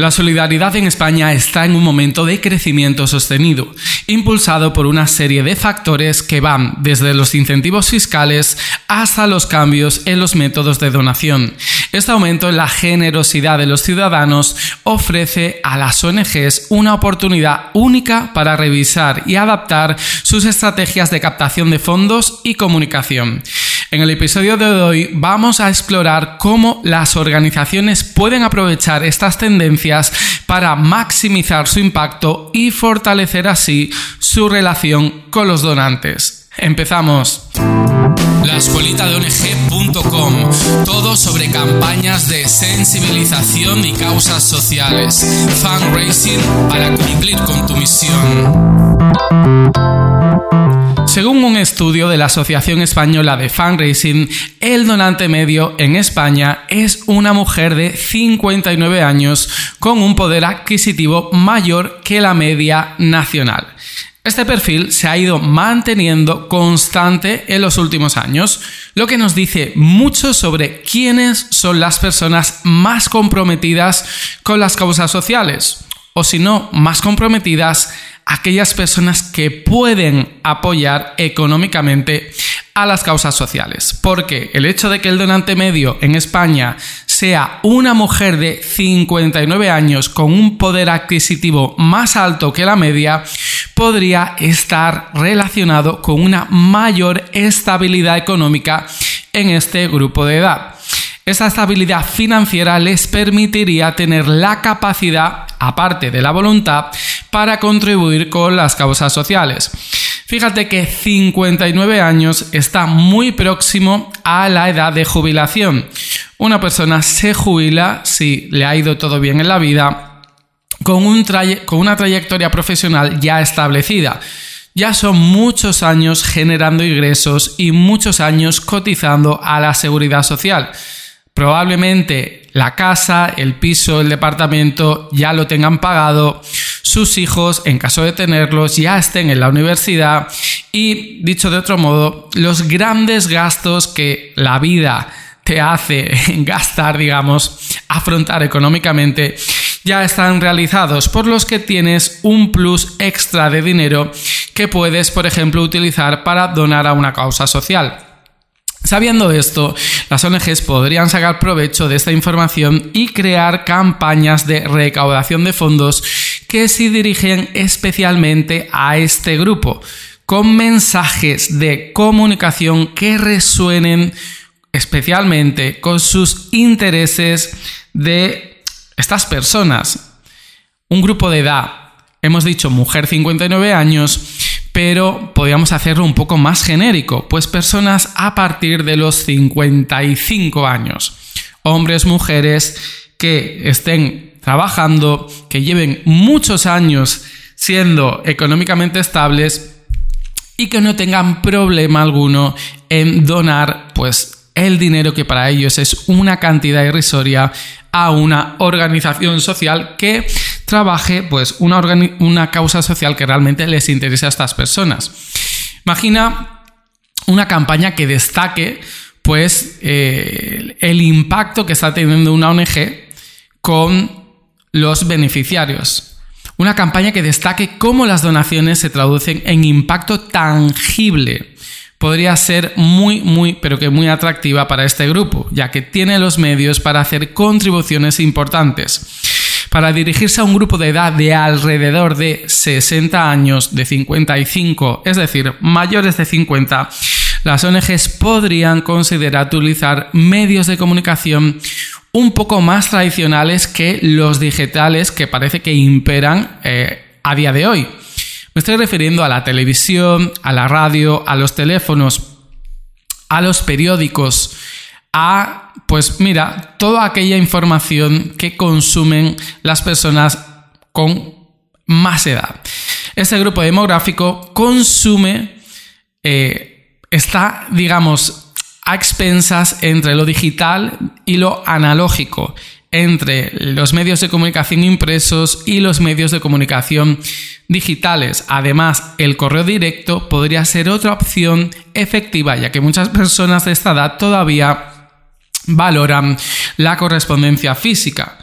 La solidaridad en España está en un momento de crecimiento sostenido, impulsado por una serie de factores que van desde los incentivos fiscales hasta los cambios en los métodos de donación. Este aumento en la generosidad de los ciudadanos ofrece a las ONGs una oportunidad única para revisar y adaptar sus estrategias de captación de fondos y comunicación. En el episodio de hoy vamos a explorar cómo las organizaciones pueden aprovechar estas tendencias para maximizar su impacto y fortalecer así su relación con los donantes. Empezamos. La escuelita de ONG.com. Todo sobre campañas de sensibilización y causas sociales. Fundraising para cumplir con tu misión. Según un estudio de la Asociación Española de Fundraising, el donante medio en España es una mujer de 59 años con un poder adquisitivo mayor que la media nacional. Este perfil se ha ido manteniendo constante en los últimos años, lo que nos dice mucho sobre quiénes son las personas más comprometidas con las causas sociales, o si no, más comprometidas aquellas personas que pueden apoyar económicamente a las causas sociales. Porque el hecho de que el donante medio en España sea una mujer de 59 años con un poder adquisitivo más alto que la media, podría estar relacionado con una mayor estabilidad económica en este grupo de edad. Esa estabilidad financiera les permitiría tener la capacidad, aparte de la voluntad, para contribuir con las causas sociales. Fíjate que 59 años está muy próximo a la edad de jubilación. Una persona se jubila si le ha ido todo bien en la vida con, un con una trayectoria profesional ya establecida. Ya son muchos años generando ingresos y muchos años cotizando a la seguridad social. Probablemente la casa, el piso, el departamento ya lo tengan pagado, sus hijos, en caso de tenerlos, ya estén en la universidad y, dicho de otro modo, los grandes gastos que la vida te hace gastar, digamos, afrontar económicamente, ya están realizados, por los que tienes un plus extra de dinero que puedes, por ejemplo, utilizar para donar a una causa social. Sabiendo esto, las ONGs podrían sacar provecho de esta información y crear campañas de recaudación de fondos que se dirigen especialmente a este grupo, con mensajes de comunicación que resuenen especialmente con sus intereses de estas personas. Un grupo de edad, hemos dicho mujer 59 años, pero podríamos hacerlo un poco más genérico, pues personas a partir de los 55 años, hombres, mujeres que estén trabajando, que lleven muchos años siendo económicamente estables y que no tengan problema alguno en donar pues el dinero que para ellos es una cantidad irrisoria a una organización social que trabaje pues una, causa social que realmente les interese a estas personas. Imagina una campaña que destaque pues eh, el impacto que está teniendo una ONG con los beneficiarios. Una campaña que destaque cómo las donaciones se traducen en impacto tangible. Podría ser muy, muy, pero que muy atractiva para este grupo, ya que tiene los medios para hacer contribuciones importantes. Para dirigirse a un grupo de edad de alrededor de 60 años, de 55, es decir, mayores de 50, las ONGs podrían considerar utilizar medios de comunicación un poco más tradicionales que los digitales que parece que imperan eh, a día de hoy. Me estoy refiriendo a la televisión, a la radio, a los teléfonos, a los periódicos, a, pues mira, toda aquella información que consumen las personas con más edad. Este grupo demográfico consume, eh, está, digamos, a expensas entre lo digital y lo analógico, entre los medios de comunicación impresos y los medios de comunicación digitales. Además, el correo directo podría ser otra opción efectiva, ya que muchas personas de esta edad todavía valoran la correspondencia física.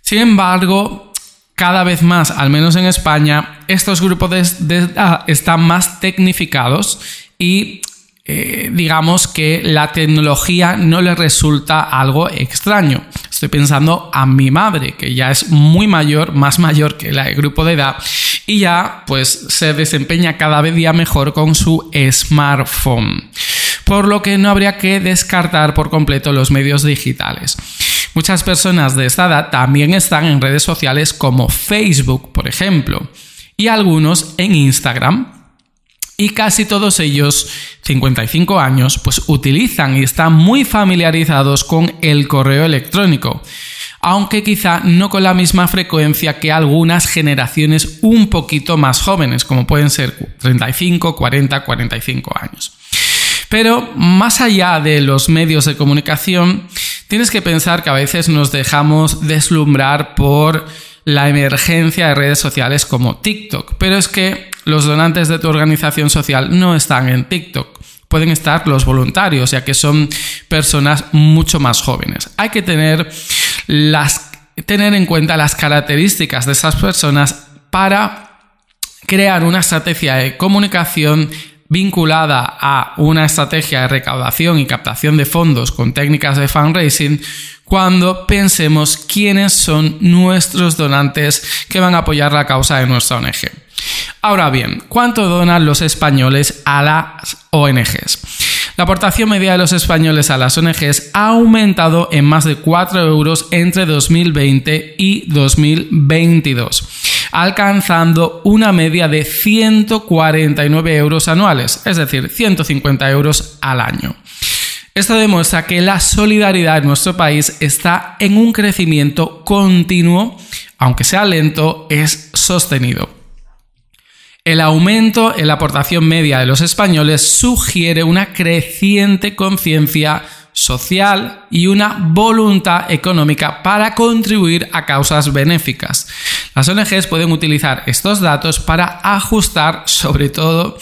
Sin embargo, cada vez más, al menos en España, estos grupos de, edad están más tecnificados y eh, digamos que la tecnología no le resulta algo extraño. Estoy pensando a mi madre, que ya es muy mayor, más mayor que el grupo de edad, y ya pues se desempeña cada vez día mejor con su smartphone. Por lo que no habría que descartar por completo los medios digitales. Muchas personas de esta edad también están en redes sociales como Facebook, por ejemplo, y algunos en Instagram, y casi todos ellos, 55 años, pues utilizan y están muy familiarizados con el correo electrónico, aunque quizá no con la misma frecuencia que algunas generaciones un poquito más jóvenes, como pueden ser 35, 40, 45 años. Pero más allá de los medios de comunicación, tienes que pensar que a veces nos dejamos deslumbrar por la emergencia de redes sociales como TikTok, pero es que los donantes de tu organización social no están en TikTok. Pueden estar los voluntarios, ya que son personas mucho más jóvenes. Hay que tener, las, tener en cuenta las características de esas personas para crear una estrategia de comunicación vinculada a una estrategia de recaudación y captación de fondos con técnicas de fundraising cuando pensemos quiénes son nuestros donantes que van a apoyar la causa de nuestra ONG. Ahora bien, ¿cuánto donan los españoles a las ONGs? La aportación media de los españoles a las ONGs ha aumentado en más de 4 euros entre 2020 y 2022, alcanzando una media de 149 euros anuales, es decir, 150 euros al año. Esto demuestra que la solidaridad en nuestro país está en un crecimiento continuo, aunque sea lento, es sostenido. El aumento en la aportación media de los españoles sugiere una creciente conciencia social y una voluntad económica para contribuir a causas benéficas. Las ONGs pueden utilizar estos datos para ajustar sobre todo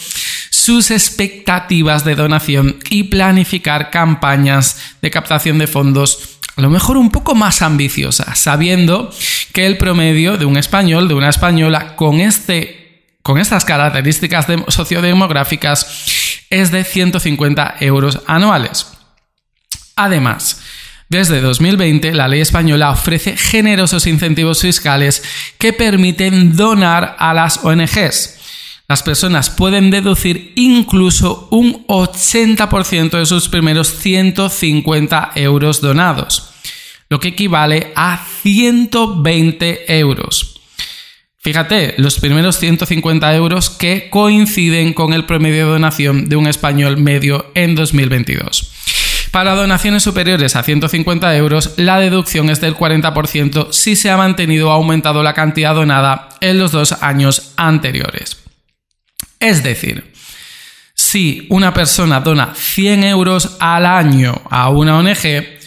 sus expectativas de donación y planificar campañas de captación de fondos a lo mejor un poco más ambiciosas, sabiendo que el promedio de un español, de una española, con este con estas características sociodemográficas es de 150 euros anuales. Además, desde 2020, la ley española ofrece generosos incentivos fiscales que permiten donar a las ONGs. Las personas pueden deducir incluso un 80% de sus primeros 150 euros donados, lo que equivale a 120 euros. Fíjate, los primeros 150 euros que coinciden con el promedio de donación de un español medio en 2022. Para donaciones superiores a 150 euros, la deducción es del 40% si se ha mantenido o aumentado la cantidad donada en los dos años anteriores. Es decir, si una persona dona 100 euros al año a una ONG,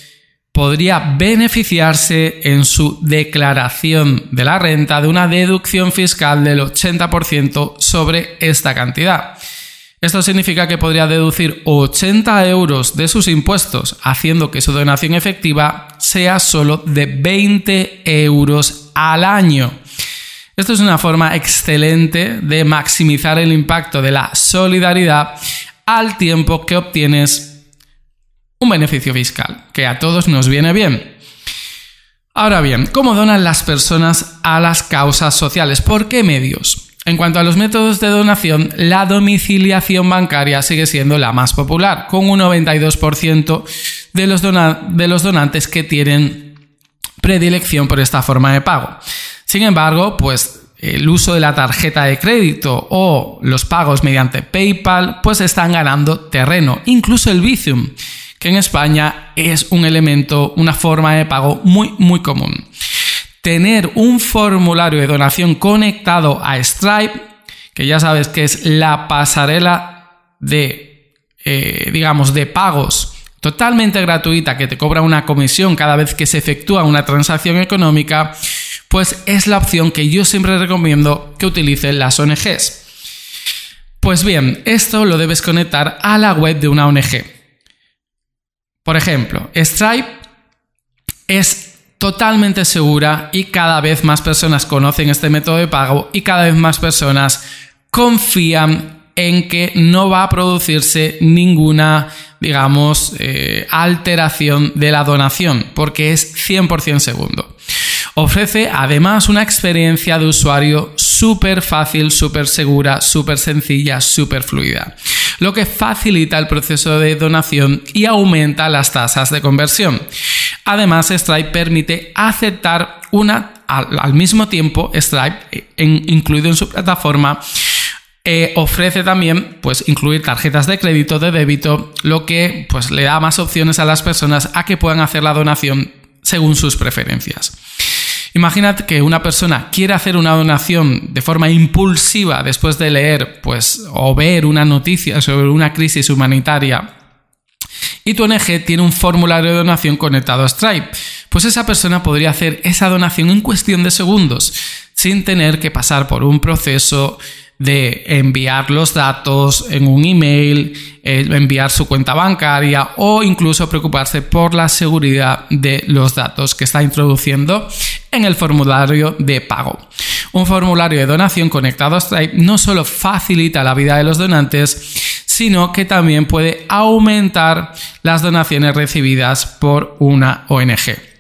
podría beneficiarse en su declaración de la renta de una deducción fiscal del 80% sobre esta cantidad. Esto significa que podría deducir 80 euros de sus impuestos, haciendo que su donación efectiva sea solo de 20 euros al año. Esto es una forma excelente de maximizar el impacto de la solidaridad al tiempo que obtienes un beneficio fiscal, que a todos nos viene bien. Ahora bien, ¿cómo donan las personas a las causas sociales? ¿Por qué medios? En cuanto a los métodos de donación, la domiciliación bancaria sigue siendo la más popular, con un 92% de los, de los donantes que tienen predilección por esta forma de pago. Sin embargo, pues el uso de la tarjeta de crédito o los pagos mediante PayPal pues están ganando terreno, incluso el Bizum que en España es un elemento, una forma de pago muy, muy común. Tener un formulario de donación conectado a Stripe, que ya sabes que es la pasarela de, eh, digamos, de pagos totalmente gratuita que te cobra una comisión cada vez que se efectúa una transacción económica, pues es la opción que yo siempre recomiendo que utilicen las ONGs. Pues bien, esto lo debes conectar a la web de una ONG. Por ejemplo, Stripe es totalmente segura y cada vez más personas conocen este método de pago y cada vez más personas confían en que no va a producirse ninguna, digamos, eh, alteración de la donación, porque es 100% segundo. Ofrece además una experiencia de usuario súper fácil, súper segura, súper sencilla, súper fluida, lo que facilita el proceso de donación y aumenta las tasas de conversión. Además, Stripe permite aceptar una al, mismo tiempo, Stripe, eh, incluido en su plataforma, eh, ofrece también pues, incluir tarjetas de crédito, de débito, lo que pues, le da más opciones a las personas a que puedan hacer la donación según sus preferencias. Imagínate que una persona quiere hacer una donación de forma impulsiva después de leer pues, o ver una noticia sobre una crisis humanitaria y tu ONG tiene un formulario de donación conectado a Stripe. Pues esa persona podría hacer esa donación en cuestión de segundos, sin tener que pasar por un proceso de enviar los datos en un email, eh, enviar su cuenta bancaria o incluso preocuparse por la seguridad de los datos que está introduciendo en el formulario de pago. Un formulario de donación conectado a Stripe no solo facilita la vida de los donantes, sino que también puede aumentar las donaciones recibidas por una ONG.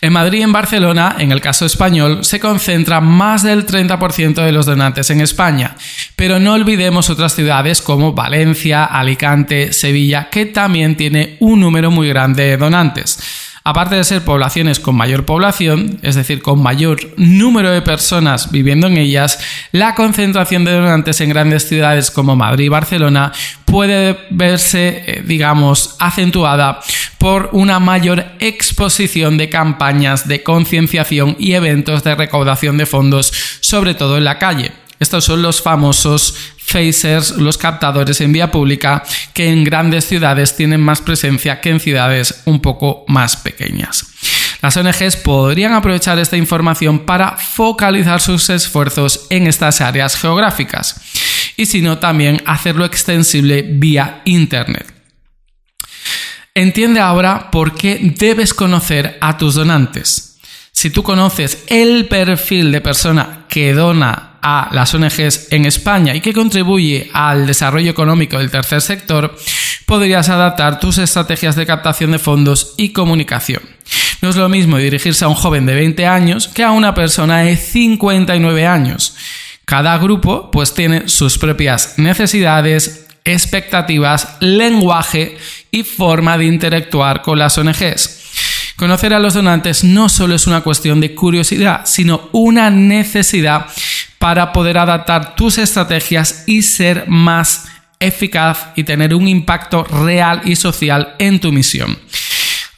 En Madrid y en Barcelona, en el caso español, se concentra más del 30% de los donantes en España, pero no olvidemos otras ciudades como Valencia, Alicante, Sevilla, que también tiene un número muy grande de donantes. Aparte de ser poblaciones con mayor población, es decir, con mayor número de personas viviendo en ellas, la concentración de donantes en grandes ciudades como Madrid y Barcelona puede verse, eh, digamos, acentuada por una mayor exposición de campañas de concienciación y eventos de recaudación de fondos, sobre todo en la calle. Estos son los famosos phasers, los captadores en vía pública, que en grandes ciudades tienen más presencia que en ciudades un poco más pequeñas. Las ONGs podrían aprovechar esta información para focalizar sus esfuerzos en estas áreas geográficas y si no también hacerlo extensible vía Internet. Entiende ahora por qué debes conocer a tus donantes. Si tú conoces el perfil de persona que dona a las ONGs en España y que contribuye al desarrollo económico del tercer sector, podrías adaptar tus estrategias de captación de fondos y comunicación. No es lo mismo dirigirse a un joven de 20 años que a una persona de 59 años. Cada grupo pues tiene sus propias necesidades, expectativas, lenguaje y forma de interactuar con las ONGs. Conocer a los donantes no solo es una cuestión de curiosidad, sino una necesidad para poder adaptar tus estrategias y ser más eficaz y tener un impacto real y social en tu misión.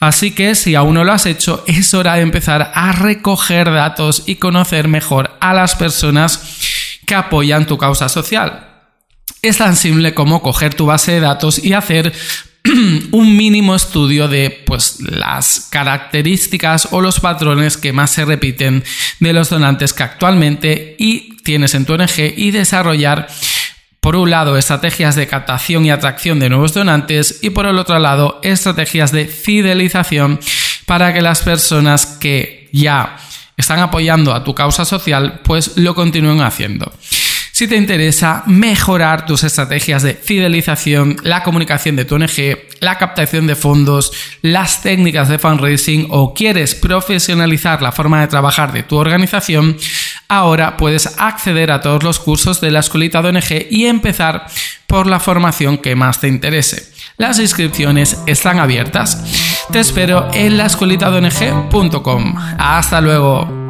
Así que si aún no lo has hecho, es hora de empezar a recoger datos y conocer mejor a las personas que apoyan tu causa social. Es tan simple como coger tu base de datos y hacer un mínimo estudio de pues, las características o los patrones que más se repiten de los donantes que actualmente y tienes en tu ONG y desarrollar por un lado estrategias de captación y atracción de nuevos donantes y por el otro lado estrategias de fidelización para que las personas que ya están apoyando a tu causa social pues lo continúen haciendo. Si te interesa mejorar tus estrategias de fidelización, la comunicación de tu ONG, la captación de fondos, las técnicas de fundraising o quieres profesionalizar la forma de trabajar de tu organización, ahora puedes acceder a todos los cursos de la escuelita de ONG y empezar por la formación que más te interese. Las inscripciones están abiertas. Te espero en la Hasta luego.